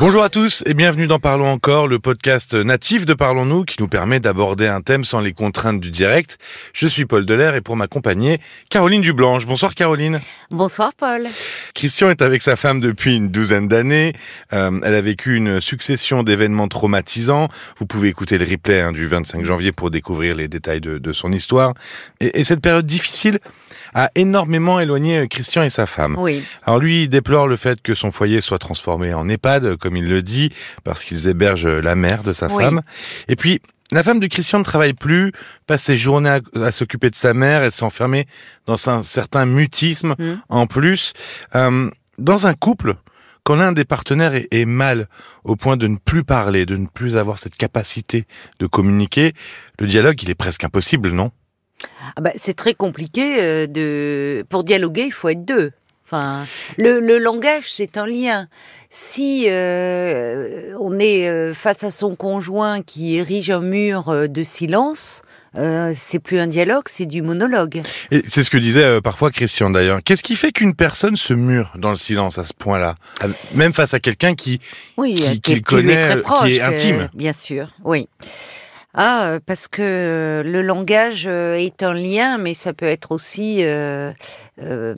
Bonjour à tous et bienvenue dans Parlons encore, le podcast natif de Parlons-nous qui nous permet d'aborder un thème sans les contraintes du direct. Je suis Paul Delair et pour m'accompagner, Caroline Dublanche. Bonsoir Caroline. Bonsoir Paul. Christian est avec sa femme depuis une douzaine d'années. Euh, elle a vécu une succession d'événements traumatisants. Vous pouvez écouter le replay hein, du 25 janvier pour découvrir les détails de, de son histoire. Et, et cette période difficile a énormément éloigné Christian et sa femme. Oui. Alors lui, il déplore le fait que son foyer soit transformé en EHPAD, comme il le dit, parce qu'ils hébergent la mère de sa Oui. femme. Et puis, la femme de Christian ne travaille plus, passe ses journées à, à s'occuper de sa mère, elle s'enfermait dans un certain mutisme Mm. en plus. Euh, dans un couple, quand l'un des partenaires est, est mal au point de ne plus parler, de ne plus avoir cette capacité de communiquer, le dialogue, il est presque impossible, non? Ah bah, c'est très compliqué euh, de pour dialoguer, il faut être deux. Enfin, le, le langage, c'est un lien. Si euh, on est euh, face à son conjoint qui érige un mur euh, de silence, euh, c'est plus un dialogue, c'est du monologue. Et c'est ce que disait euh, parfois Christian d'ailleurs. Qu'est-ce qui fait qu'une personne se mure dans le silence à ce point-là? À- Même face à quelqu'un qui... Oui, Qui- qui, connaît, très qui proche, est intime. bien sûr, oui. Ah, euh, parce que le langage euh, est un lien, mais ça peut être aussi euh, euh,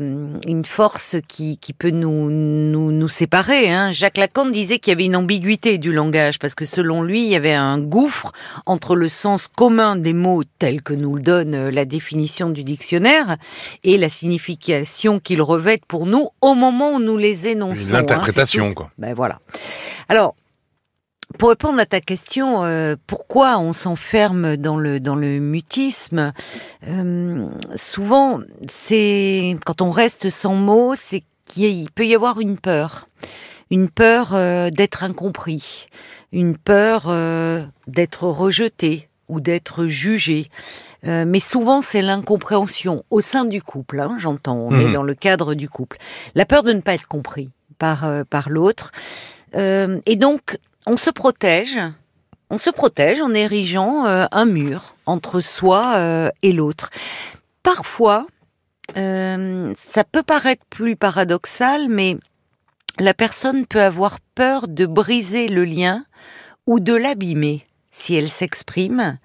une force qui, qui peut nous, nous, nous séparer. Hein. Jacques Lacan disait qu'il y avait une ambiguïté du langage, parce que selon lui, il y avait un gouffre entre le sens commun des mots tel que nous le donne euh, la définition du dictionnaire et la signification qu'ils revêtent pour nous au moment où nous les énonçons. hein. L'interprétation, tout. quoi. Ben voilà. Alors, pour répondre à ta question, euh, pourquoi on s'enferme dans le dans le mutisme Euh, Souvent, c'est quand on reste sans mots, c'est qu'il peut y avoir une peur, une peur euh, d'être incompris, une peur euh, d'être rejeté ou d'être jugé. Euh, mais souvent, c'est l'incompréhension au sein du couple. hein, J'entends, on est dans le cadre du couple. La peur de ne pas être compris par euh, par l'autre. Euh, et donc, on se protège. On se protège en érigeant euh, un mur entre soi euh, et l'autre. Parfois, euh, ça peut paraître plus paradoxal, mais la personne peut avoir peur de briser le lien ou de l'abîmer si elle s'exprime.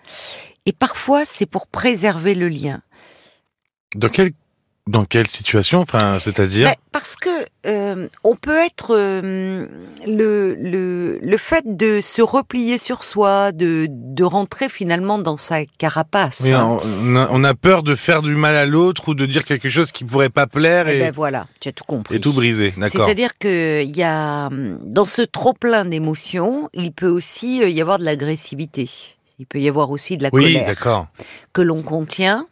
Et parfois, c'est pour préserver le lien. Dans quelle, dans quelle situation? Enfin, c'est-à-dire? Ben, parce que euh, on peut être euh, le, le le fait de se replier sur soi, de de rentrer finalement dans sa carapace. Oui, hein. on, a, on a peur de faire du mal à l'autre ou de dire quelque chose qui pourrait pas plaire Eh et, ben voilà, tu as tout compris. et tout briser. D'accord. C'est-à-dire que il y a dans ce trop plein d'émotions, il peut aussi euh, y avoir de l'agressivité. Il peut y avoir aussi de la Oui, colère que l'on contient.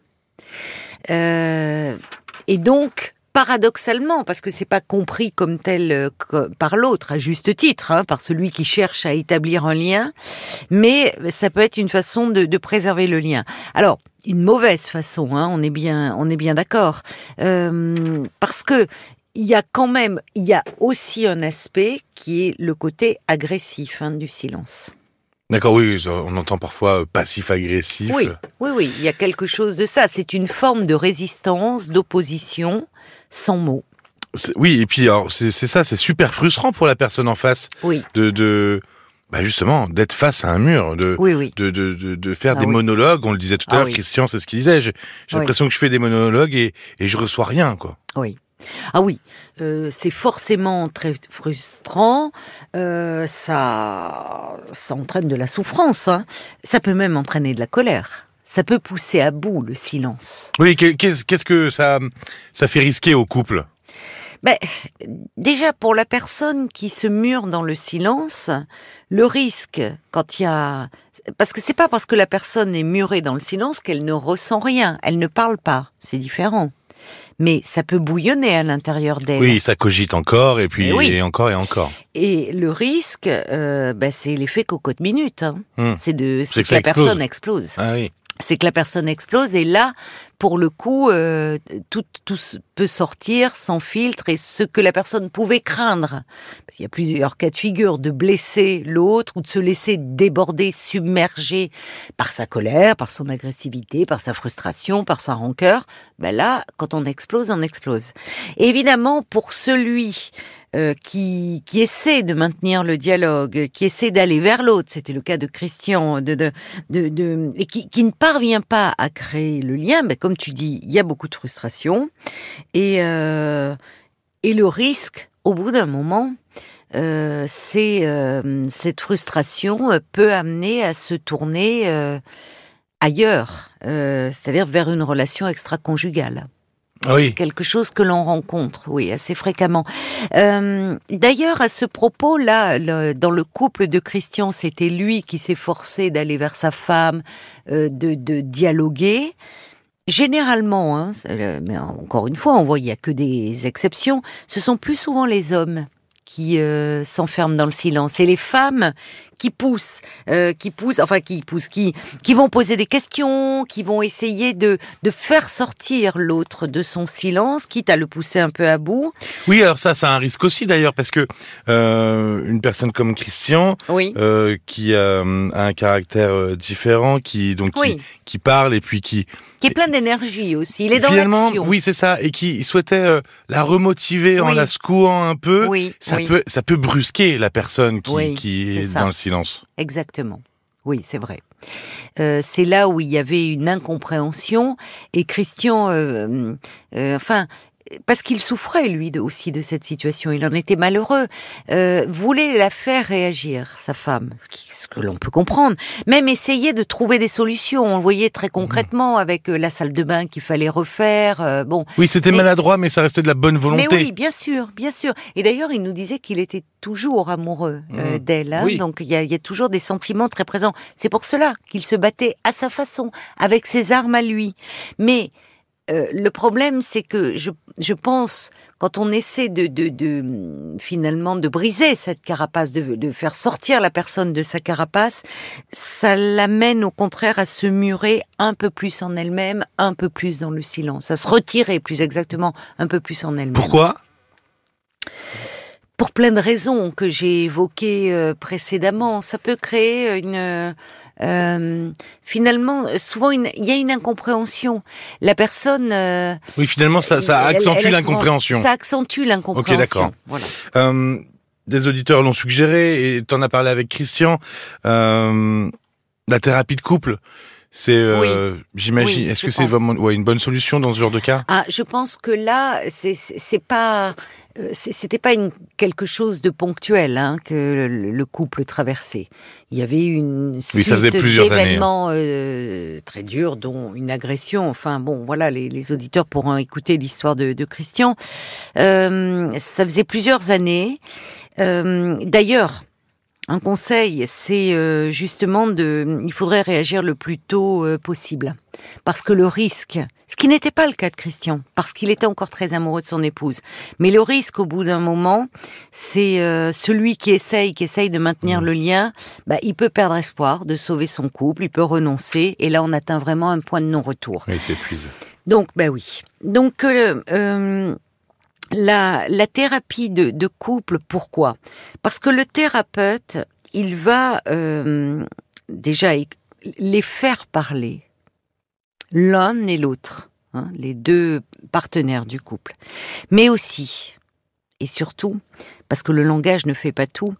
Euh, et donc, paradoxalement, parce que c'est pas compris comme tel euh, par l'autre, à juste titre, hein, par celui qui cherche à établir un lien, mais ça peut être une façon de, de préserver le lien. Alors, une mauvaise façon, hein, on est bien, on est bien d'accord, Euh, parce que il y a quand même, il y a aussi un aspect qui est le côté agressif hein, du silence. D'accord, oui, on entend parfois euh, passif-agressif. Oui, oui, oui, il y a quelque chose de ça. C'est une forme de résistance, d'opposition, sans mots. Oui, et puis c'est ça, c'est super frustrant pour la personne en face Oui, de, de bah justement d'être face à un mur, de oui, oui. de, de, de, de faire Ah des oui. monologues. On le disait tout à Ah l'heure. Christian, c'est ce qu'il disait. J'ai l'impression que je fais des monologues et, et je reçois rien, quoi. Oui. Ah oui, euh, c'est forcément très frustrant. euh, ça, ça entraîne de la souffrance. hein. Ça peut même entraîner de la colère. Ça peut pousser à bout le silence. Oui, que- qu'est-ce qu'est-ce que ça ça fait risquer au couple? Ben, déjà pour la personne qui se mure dans le silence, le risque quand il y a parce que c'est pas parce que la personne est murée dans le silence qu'elle ne ressent rien, elle ne parle pas, c'est différent. Mais ça peut bouillonner à l'intérieur d'elle. Oui, ça cogite encore et puis Eh oui. et encore et encore. Et le risque, euh, ben, c'est l'effet cocotte minute. hein. Hmm. C'est de, C'est que la explose. personne explose. Ah oui. C'est que la personne explose et là, pour le coup, euh, tout, tout peut sortir sans filtre et ce que la personne pouvait craindre. Parce y a plusieurs cas de figure de blesser l'autre ou de se laisser déborder, submerger par sa colère, par son agressivité, par sa frustration, par sa rancœur. Ben là, quand on explose, on explose. Évidemment, pour celui euh, qui, qui essaie de maintenir le dialogue, qui essaie d'aller vers l'autre, c'était le cas de Christian, de, de, de, et qui, qui, ne parvient pas à créer le lien, mais comme tu dis, il y a beaucoup de frustration et, euh, et le risque, au bout d'un moment, euh, c'est euh, cette frustration peut amener à se tourner ailleurs, c'est-à-dire vers une relation extra-conjugale. Oui. Quelque chose que l'on rencontre, oui, assez fréquemment. Euh, D'ailleurs, à ce propos-là, le, dans le couple de Christian, c'était lui qui s'est forcé d'aller vers sa femme, euh, de, de, dialoguer. Généralement, hein, mais encore une fois, on voit il y a que des exceptions. Ce sont plus souvent les hommes qui euh, s'enferment dans le silence et les femmes qui poussent, euh, qui poussent, enfin qui poussent, qui qui vont poser des questions, qui vont essayer de de faire sortir l'autre de son silence, quitte à le pousser un peu à bout. Oui, alors ça, c'est un risque aussi d'ailleurs parce que euh, une personne comme Christian, Oui. euh, qui a, un caractère différent, qui donc Oui. qui, qui parle et puis qui Qui est plein d'énergie aussi. Il est dans finalement, l'action. oui, c'est ça, et qui souhaitait la remotiver en la secouant un peu. Oui, Ça peut, ça peut brusquer la personne qui, qui est ça. dans le silence. Exactement. Oui, c'est vrai. Euh, c'est là où il y avait une incompréhension et Christian, euh, euh, enfin, parce qu'il souffrait lui de- aussi de cette situation, il en était malheureux, euh, voulait la faire réagir, sa femme, ce, qui- ce que l'on peut comprendre, même essayer de trouver des solutions. On le voyait très concrètement avec euh, la salle de bain qu'il fallait refaire. euh, bon, Oui, c'était Mais- maladroit, mais ça restait de la bonne volonté. mais oui, bien sûr, bien sûr. Et d'ailleurs, il nous disait qu'il était toujours amoureux euh, Mmh. d'elle. hein. Oui. Donc il y, y a toujours des sentiments très présents. C'est pour cela qu'il se battait à sa façon, avec ses armes à lui. Mais euh, le problème, c'est que je, je pense, quand on essaie de, de, de finalement de briser cette carapace, de, de faire sortir la personne de sa carapace, ça l'amène au contraire à se murer un peu plus en elle-même, un peu plus dans le silence, à se retirer plus exactement un peu plus en elle-même. Pourquoi? Pour plein de raisons que j'ai évoquées euh, précédemment, ça peut créer une euh, euh, finalement souvent il y a une incompréhension. La personne euh, Oui, finalement, ça, accentue l'incompréhension. Ça accentue l'incompréhension. Ok, d'accord. Voilà. Euh, des auditeurs l'ont suggéré et t'en as parlé avec Christian. La thérapie de couple, c'est, euh, j'imagine, Oui, est-ce que c'est vraiment ouais, une bonne solution dans ce genre de cas? Ah, je pense que là, c'est pas, euh, c'était pas une, quelque chose de ponctuel hein, que le, le couple traversait. Il y avait une suite années, hein. d'événements euh, très durs, dont une agression. Enfin bon, voilà, les, les auditeurs pourront écouter l'histoire de, de Christian. Ça faisait plusieurs années. D'ailleurs. Un conseil, c'est euh, justement de, il faudrait réagir le plus tôt euh, possible, parce que le risque, ce qui n'était pas le cas de Christian, parce qu'il était encore très amoureux de son épouse, mais le risque au bout d'un moment, c'est euh, celui qui essaye, qui essaye de maintenir Mmh. le lien, bah, il peut perdre espoir de sauver son couple, il peut renoncer, et là on atteint vraiment un point de non-retour. Il s'épuise. Donc, ben oui. Donc, euh, euh, la, thérapie de, couple, pourquoi? Parce que le thérapeute, il va euh, déjà les faire parler, l'un et l'autre, hein, les deux partenaires du couple, mais aussi et surtout, parce que le langage ne fait pas tout,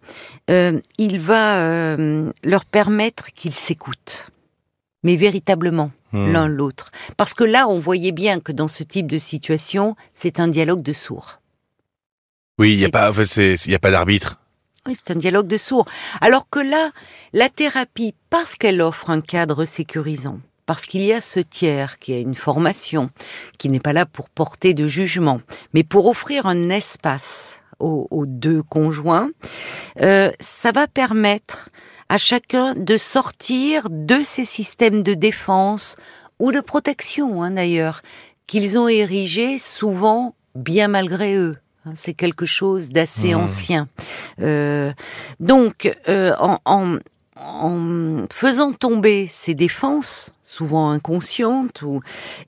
euh, il va euh, leur permettre qu'ils s'écoutent, mais véritablement Hmm. l'un l'autre. Parce que là, on voyait bien que dans ce type de situation, c'est un dialogue de sourds. Oui, il y a pas, en fait, y a pas d'arbitre. Oui, c'est un dialogue de sourds. Alors que là, la thérapie, parce qu'elle offre un cadre sécurisant, parce qu'il y a ce tiers qui a une formation, qui n'est pas là pour porter de jugement, mais pour offrir un espace aux, aux deux conjoints, euh, ça va permettre à chacun de sortir de ces systèmes de défense ou de protection, hein, d'ailleurs, qu'ils ont érigés souvent bien malgré eux. Hein, C'est quelque chose d'assez Mmh. ancien. Euh, donc, euh, en, en, en faisant tomber ses défenses, souvent inconscientes, ou,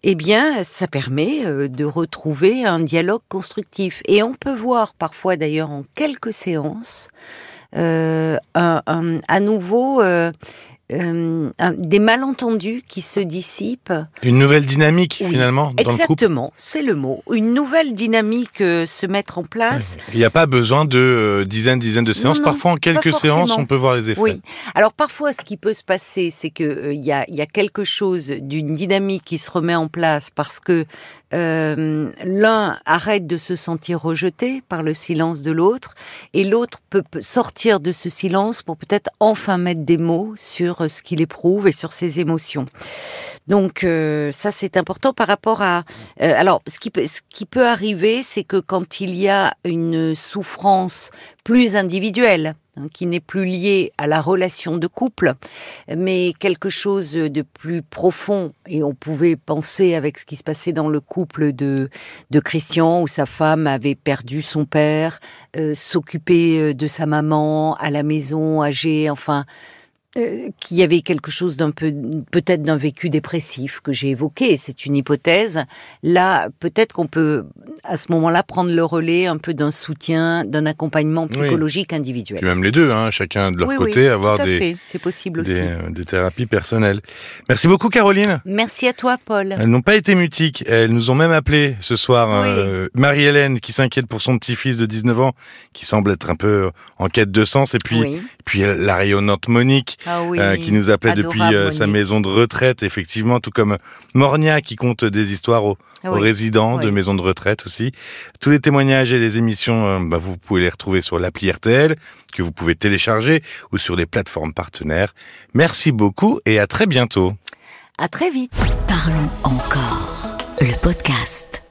eh bien, ça permet euh, de retrouver un dialogue constructif. Et on peut voir parfois, d'ailleurs, en quelques séances, un, un- à nouveau euh, euh, un- des malentendus qui se dissipent. Une nouvelle dynamique Oui, finalement dans le couple. Exactement, c'est le mot. Une nouvelle dynamique euh, se mettre en place. Il n'y a pas besoin de euh, dizaines, dizaines de séances. non, Parfois, en quelques séances, on peut voir les effets. Oui. Alors parfois, ce qui peut se passer, c'est que euh, il y, a, il y a quelque chose d'une dynamique qui se remet en place parce que euh, l'un arrête de se sentir rejeté par le silence de l'autre et l'autre peut, sortir de ce silence pour peut-être enfin mettre des mots sur euh, ce qu'il éprouve et sur ses émotions. Donc euh, ça c'est important par rapport à alors ce qui peut ce qui peut arriver c'est que quand il y a une souffrance plus individuelle hein, qui n'est plus liée à la relation de couple mais quelque chose de plus profond. Et on pouvait penser avec ce qui se passait dans le couple de de Christian où sa femme avait perdu son père euh, s'occuper euh, de sa maman à la maison âgée enfin euh, qu'il y avait quelque chose d'un peu, peut-être d'un vécu dépressif que j'ai évoqué, c'est une hypothèse. Là, peut-être qu'on peut, à ce moment-là, prendre le relais un peu d'un soutien, d'un accompagnement psychologique individuel. Puis même les deux, hein, chacun de leur oui, côté, oui, avoir des, c'est possible des, aussi. euh, des thérapies personnelles. Merci beaucoup, Caroline. Merci à toi, Paul. Elles n'ont pas été mutiques. Elles nous ont même appelé ce soir. Oui. euh, Marie-Hélène qui s'inquiète pour son petit-fils de 19 ans, qui semble être un peu en quête de sens. Et puis, oui. puis la rayonnante Monique. Ah oui. euh, qui nous appelait depuis euh, sa maison de retraite, effectivement, tout comme Mornia qui compte des histoires aux, Ah aux oui. résidents de maisons de retraite aussi. Tous les témoignages et les émissions, euh, bah, vous pouvez les retrouver sur l'appli RTL, que vous pouvez télécharger, ou sur les plateformes partenaires. Merci beaucoup et à très bientôt. À très vite. Parlons encore. Le podcast.